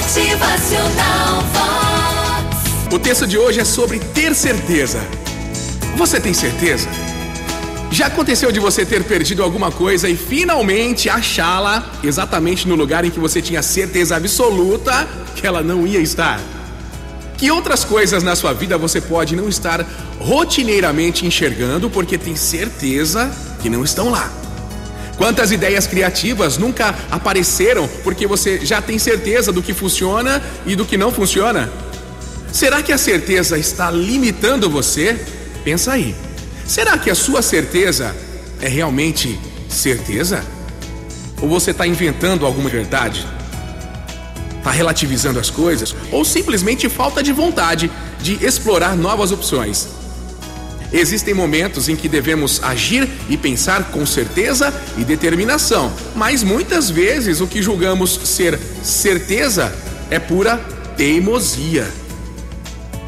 Motivacional Vox. O texto de hoje é sobre ter certeza. Você tem certeza? Já aconteceu de você ter perdido alguma coisa e finalmente achá-la exatamente no lugar em que você tinha certeza absoluta que ela não ia estar? Que outras coisas na sua vida você pode não estar rotineiramente enxergando porque tem certeza que não estão lá? Quantas ideias criativas nunca apareceram porque você já tem certeza do que funciona e do que não funciona? Será que a certeza está limitando você? Pensa aí. Será que a sua certeza é realmente certeza? Ou você está inventando alguma verdade? Está relativizando as coisas? Ou simplesmente falta de vontade de explorar novas opções? Existem momentos em que devemos agir e pensar com certeza e determinação, mas muitas vezes o que julgamos ser certeza é pura teimosia.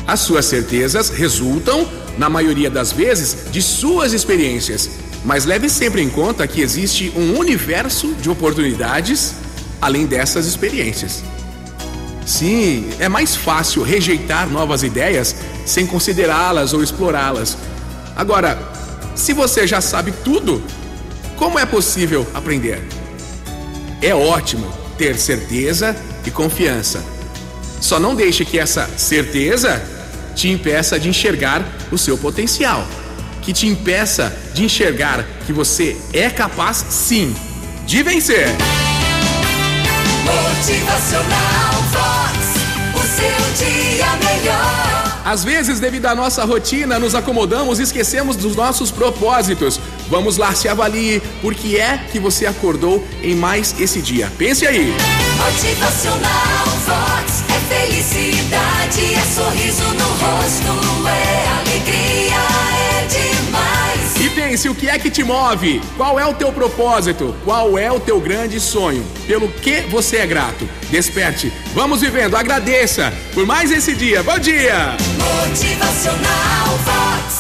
As suas certezas resultam na maioria das vezes, de suas experiências. Mas leve sempre em conta que existe um universo de oportunidades além dessas experiências. Sim, é mais fácil rejeitar novas ideias sem considerá-las ou explorá-las. Agora, se você já sabe tudo, como é possível aprender? É ótimo ter certeza e confiança. Só não deixe que essa certeza te impeça de enxergar o seu potencial, que te impeça de enxergar que você é capaz, sim, de vencer. Motivacional Às vezes, devido à nossa rotina, nos acomodamos e esquecemos dos nossos propósitos. Vamos lá, se avalie, por que é que você acordou em mais esse dia? Pense aí. Motivacional Vox é felicidade, é sorriso no rosto, E pense o que é que te move? Qual é o teu propósito? Qual é o teu grande sonho? Pelo que você é grato? Desperte, vamos vivendo, agradeça por mais esse dia. Bom dia! Motivacional Vox.